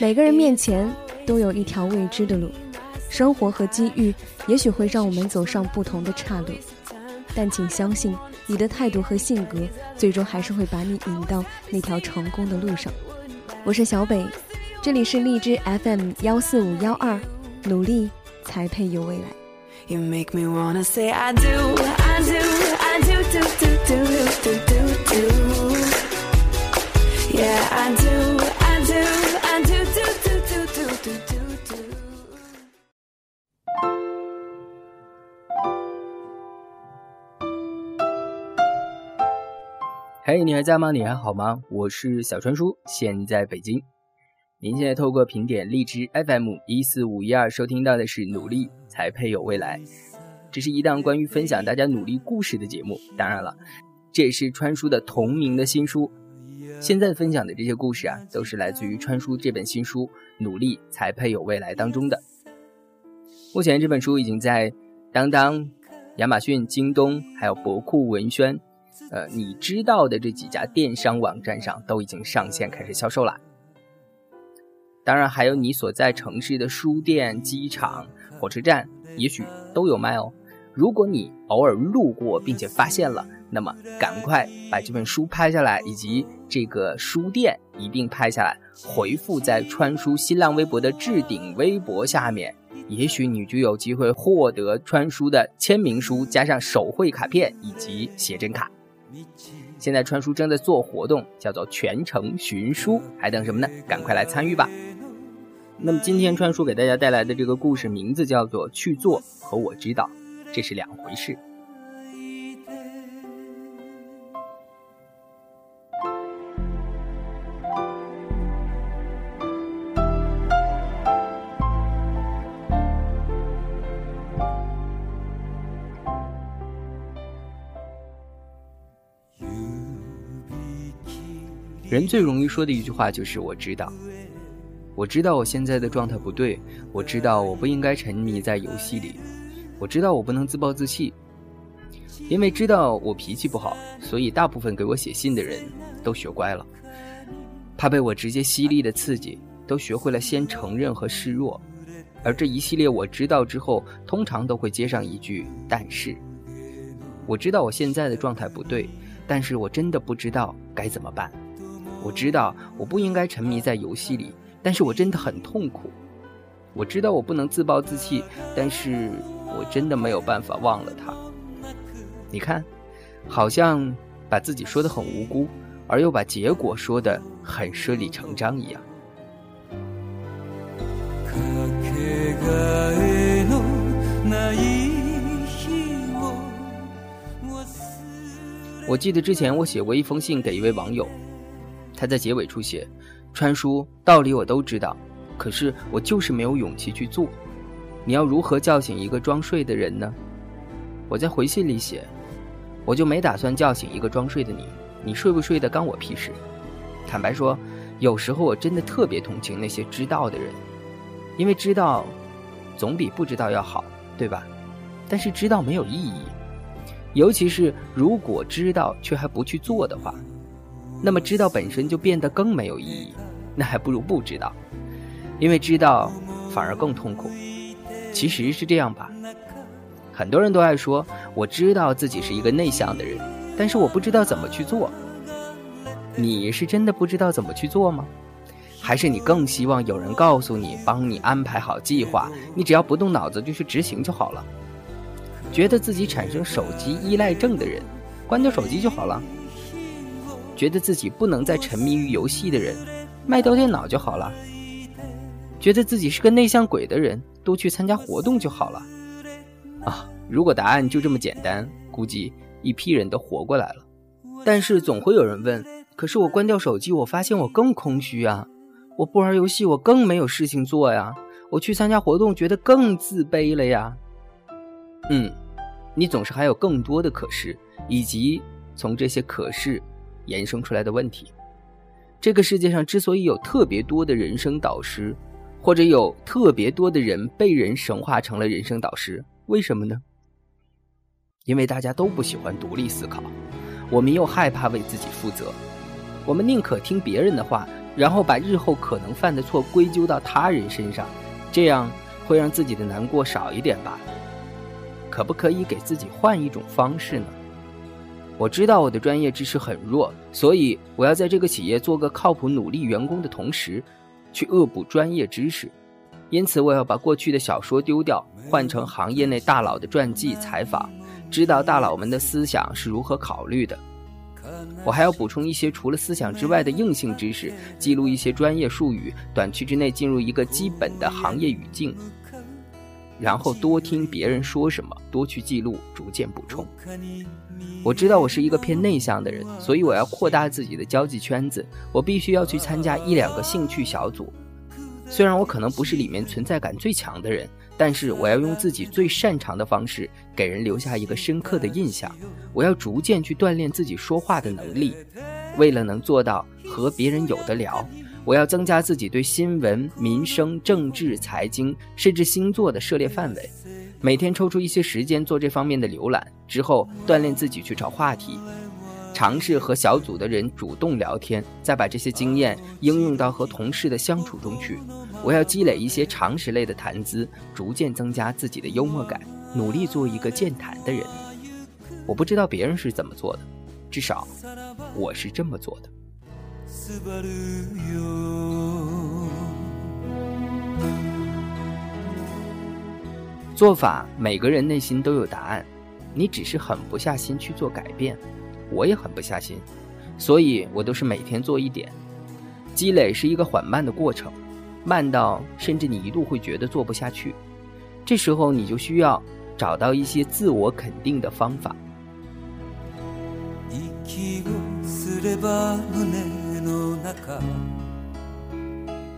每个人面前都有一条未知的路，生活和机遇也许会让我们走上不同的岔路，但请相信，你的态度和性格最终还是会把你引到那条成功的路上。我是小北，这里是荔枝 FM 幺四五幺二，努力才配有未来。You make me wanna say I do, I do, I do, do, do, do, do, do, do. Yeah, I do, 嘿，你还在吗？你还好吗？我是小川叔，现在北京。您现在透过评点荔枝 FM 一四五一二收听到的是《努力才配有未来》，这是一档关于分享大家努力故事的节目。当然了，这也是川叔的同名的新书。现在分享的这些故事啊，都是来自于川叔这本新书《努力才配有未来》当中的。目前这本书已经在当当、亚马逊、京东还有博库文轩，呃，你知道的这几家电商网站上都已经上线开始销售了。当然，还有你所在城市的书店、机场、火车站，也许都有卖哦。如果你偶尔路过并且发现了，那么赶快把这本书拍下来，以及这个书店一并拍下来，回复在川叔新浪微博的置顶微博下面，也许你就有机会获得川叔的签名书，加上手绘卡片以及写真卡。现在川叔正在做活动，叫做全程寻书，还等什么呢？赶快来参与吧！那么今天川叔给大家带来的这个故事名字叫做“去做”和“我知道”，这是两回事。人最容易说的一句话就是“我知道”。我知道我现在的状态不对，我知道我不应该沉迷在游戏里，我知道我不能自暴自弃，因为知道我脾气不好，所以大部分给我写信的人都学乖了，怕被我直接犀利的刺激，都学会了先承认和示弱，而这一系列我知道之后，通常都会接上一句“但是”。我知道我现在的状态不对，但是我真的不知道该怎么办。我知道我不应该沉迷在游戏里。但是我真的很痛苦，我知道我不能自暴自弃，但是我真的没有办法忘了他。你看，好像把自己说的很无辜，而又把结果说的很顺理成章一样。我记得之前我写过一封信给一位网友，他在结尾处写。川叔，道理我都知道，可是我就是没有勇气去做。你要如何叫醒一个装睡的人呢？我在回信里写，我就没打算叫醒一个装睡的你。你睡不睡的，干我屁事。坦白说，有时候我真的特别同情那些知道的人，因为知道总比不知道要好，对吧？但是知道没有意义，尤其是如果知道却还不去做的话。那么知道本身就变得更没有意义，那还不如不知道，因为知道反而更痛苦。其实是这样吧，很多人都爱说我知道自己是一个内向的人，但是我不知道怎么去做。你是真的不知道怎么去做吗？还是你更希望有人告诉你，帮你安排好计划，你只要不动脑子就去执行就好了？觉得自己产生手机依赖症的人，关掉手机就好了。觉得自己不能再沉迷于游戏的人，卖掉电脑就好了；觉得自己是个内向鬼的人，多去参加活动就好了。啊，如果答案就这么简单，估计一批人都活过来了。但是总会有人问：可是我关掉手机，我发现我更空虚啊！我不玩游戏，我更没有事情做呀！我去参加活动，觉得更自卑了呀！嗯，你总是还有更多的可是，以及从这些可是。衍生出来的问题，这个世界上之所以有特别多的人生导师，或者有特别多的人被人神化成了人生导师，为什么呢？因为大家都不喜欢独立思考，我们又害怕为自己负责，我们宁可听别人的话，然后把日后可能犯的错归咎到他人身上，这样会让自己的难过少一点吧？可不可以给自己换一种方式呢？我知道我的专业知识很弱，所以我要在这个企业做个靠谱、努力员工的同时，去恶补专业知识。因此，我要把过去的小说丢掉，换成行业内大佬的传记采访，知道大佬们的思想是如何考虑的。我还要补充一些除了思想之外的硬性知识，记录一些专业术语，短期之内进入一个基本的行业语境。然后多听别人说什么，多去记录，逐渐补充。我知道我是一个偏内向的人，所以我要扩大自己的交际圈子。我必须要去参加一两个兴趣小组。虽然我可能不是里面存在感最强的人，但是我要用自己最擅长的方式给人留下一个深刻的印象。我要逐渐去锻炼自己说话的能力，为了能做到和别人有的聊。我要增加自己对新闻、民生、政治、财经，甚至星座的涉猎范围，每天抽出一些时间做这方面的浏览，之后锻炼自己去找话题，尝试和小组的人主动聊天，再把这些经验应用到和同事的相处中去。我要积累一些常识类的谈资，逐渐增加自己的幽默感，努力做一个健谈的人。我不知道别人是怎么做的，至少我是这么做的。做法，每个人内心都有答案，你只是狠不下心去做改变。我也狠不下心，所以我都是每天做一点。积累是一个缓慢的过程，慢到甚至你一度会觉得做不下去。这时候你就需要找到一些自我肯定的方法。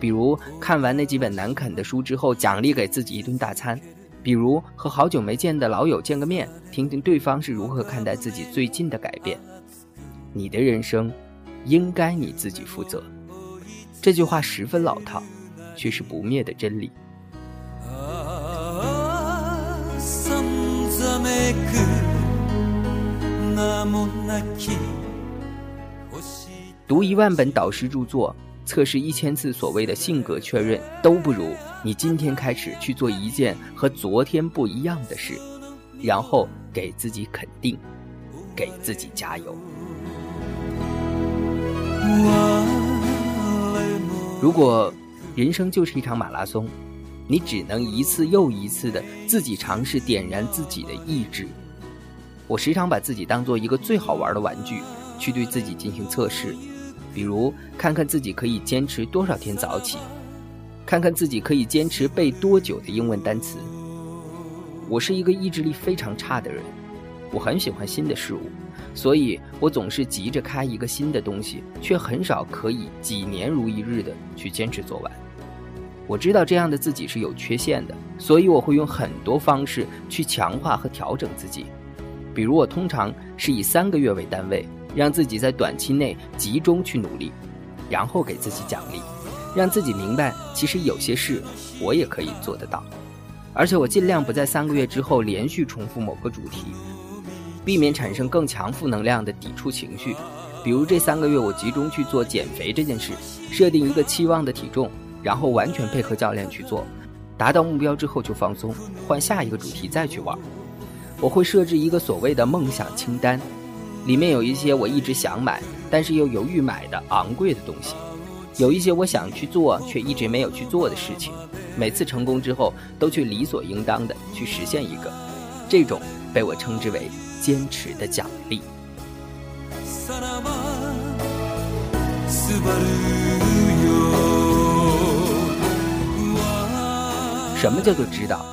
比如看完那几本难啃的书之后，奖励给自己一顿大餐；比如和好久没见的老友见个面，听听对方是如何看待自己最近的改变。你的人生，应该你自己负责。这句话十分老套，却是不灭的真理。读一万本导师著作，测试一千次所谓的性格确认，都不如你今天开始去做一件和昨天不一样的事，然后给自己肯定，给自己加油。如果人生就是一场马拉松，你只能一次又一次的自己尝试点燃自己的意志。我时常把自己当做一个最好玩的玩具，去对自己进行测试。比如，看看自己可以坚持多少天早起，看看自己可以坚持背多久的英文单词。我是一个意志力非常差的人，我很喜欢新的事物，所以我总是急着开一个新的东西，却很少可以几年如一日的去坚持做完。我知道这样的自己是有缺陷的，所以我会用很多方式去强化和调整自己。比如，我通常是以三个月为单位。让自己在短期内集中去努力，然后给自己奖励，让自己明白，其实有些事我也可以做得到。而且我尽量不在三个月之后连续重复某个主题，避免产生更强负能量的抵触情绪。比如这三个月我集中去做减肥这件事，设定一个期望的体重，然后完全配合教练去做，达到目标之后就放松，换下一个主题再去玩。我会设置一个所谓的梦想清单。里面有一些我一直想买，但是又犹豫买的昂贵的东西，有一些我想去做却一直没有去做的事情，每次成功之后都去理所应当的去实现一个，这种被我称之为坚持的奖励。什么叫做知道？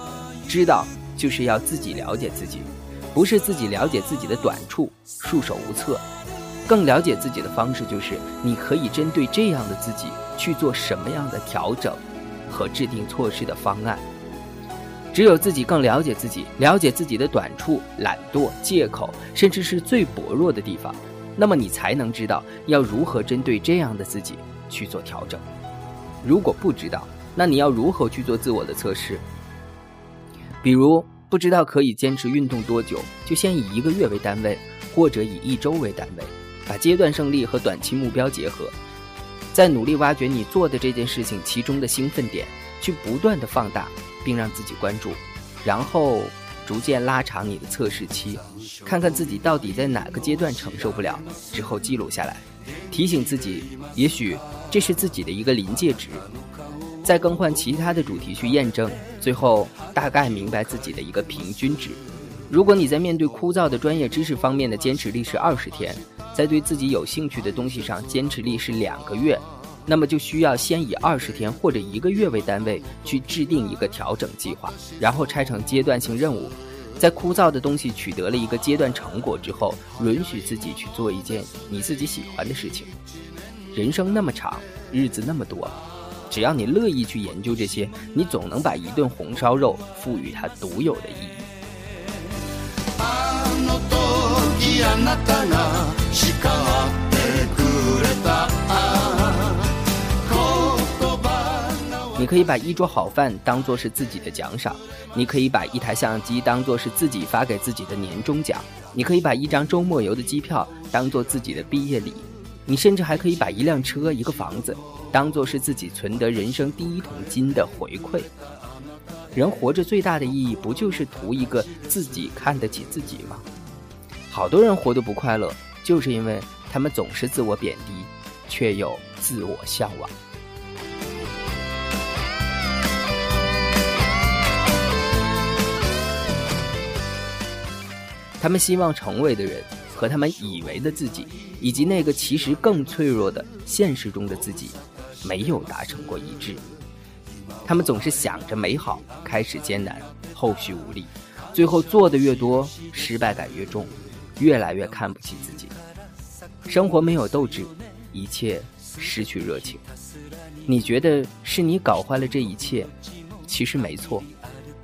知道就是要自己了解自己。不是自己了解自己的短处，束手无策；更了解自己的方式，就是你可以针对这样的自己去做什么样的调整，和制定措施的方案。只有自己更了解自己，了解自己的短处、懒惰、借口，甚至是最薄弱的地方，那么你才能知道要如何针对这样的自己去做调整。如果不知道，那你要如何去做自我的测试？比如。不知道可以坚持运动多久，就先以一个月为单位，或者以一周为单位，把阶段胜利和短期目标结合，再努力挖掘你做的这件事情其中的兴奋点，去不断的放大，并让自己关注，然后逐渐拉长你的测试期，看看自己到底在哪个阶段承受不了，之后记录下来，提醒自己，也许这是自己的一个临界值，再更换其他的主题去验证，最后大概明白自己的一个平均值。如果你在面对枯燥的专业知识方面的坚持力是二十天，在对自己有兴趣的东西上坚持力是两个月，那么就需要先以二十天或者一个月为单位去制定一个调整计划，然后拆成阶段性任务。在枯燥的东西取得了一个阶段成果之后，允许自己去做一件你自己喜欢的事情。人生那么长，日子那么多，只要你乐意去研究这些，你总能把一顿红烧肉赋予它独有的意义。你可以把一桌好饭当做是自己的奖赏，你可以把一台相机当做是自己发给自己的年终奖，你可以把一张周末游的机票当做自己的毕业礼，你甚至还可以把一辆车、一个房子当做是自己存得人生第一桶金的回馈。人活着最大的意义，不就是图一个自己看得起自己吗？好多人活得不快乐，就是因为他们总是自我贬低，却又自我向往。他们希望成为的人，和他们以为的自己，以及那个其实更脆弱的现实中的自己，没有达成过一致。他们总是想着美好，开始艰难，后续无力，最后做的越多，失败感越重，越来越看不起自己。生活没有斗志，一切失去热情。你觉得是你搞坏了这一切，其实没错。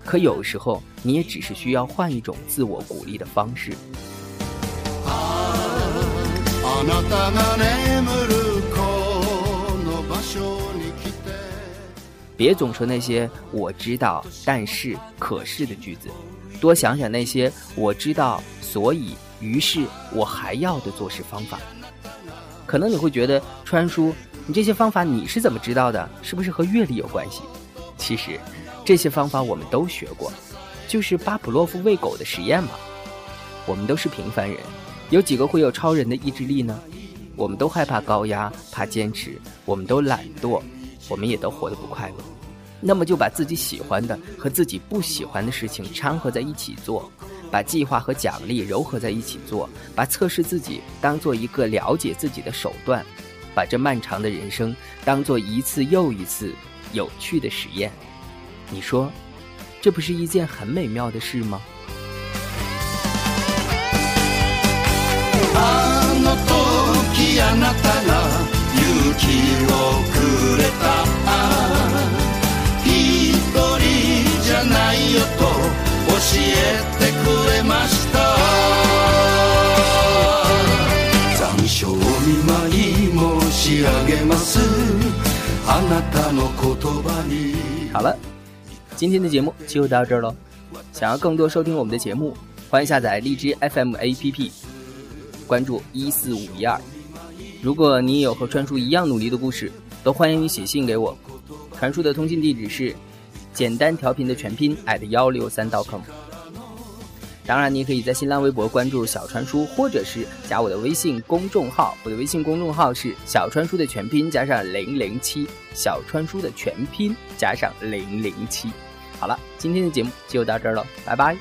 可有时候，你也只是需要换一种自我鼓励的方式。别总说那些“我知道，但是，可是”的句子，多想想那些“我知道，所以，于是，我还要”的做事方法。可能你会觉得，川叔，你这些方法你是怎么知道的？是不是和阅历有关系？其实，这些方法我们都学过，就是巴甫洛夫喂狗的实验嘛。我们都是平凡人，有几个会有超人的意志力呢？我们都害怕高压，怕坚持，我们都懒惰。我们也都活得不快乐，那么就把自己喜欢的和自己不喜欢的事情掺和在一起做，把计划和奖励糅合在一起做，把测试自己当做一个了解自己的手段，把这漫长的人生当做一次又一次有趣的实验。你说，这不是一件很美妙的事吗？好了，今天的节目就到这儿喽。想要更多收听我们的节目，欢迎下载荔枝 FM APP，关注一四五一二。如果你有和川叔一样努力的故事，都欢迎你写信给我。传输的通信地址是简单调频的全拼 at 幺六三 .com。当然，你可以在新浪微博关注小川叔，或者是加我的微信公众号。我的微信公众号是小川叔的全拼加上零零七，小川叔的全拼加上零零七。好了，今天的节目就到这儿了，拜拜。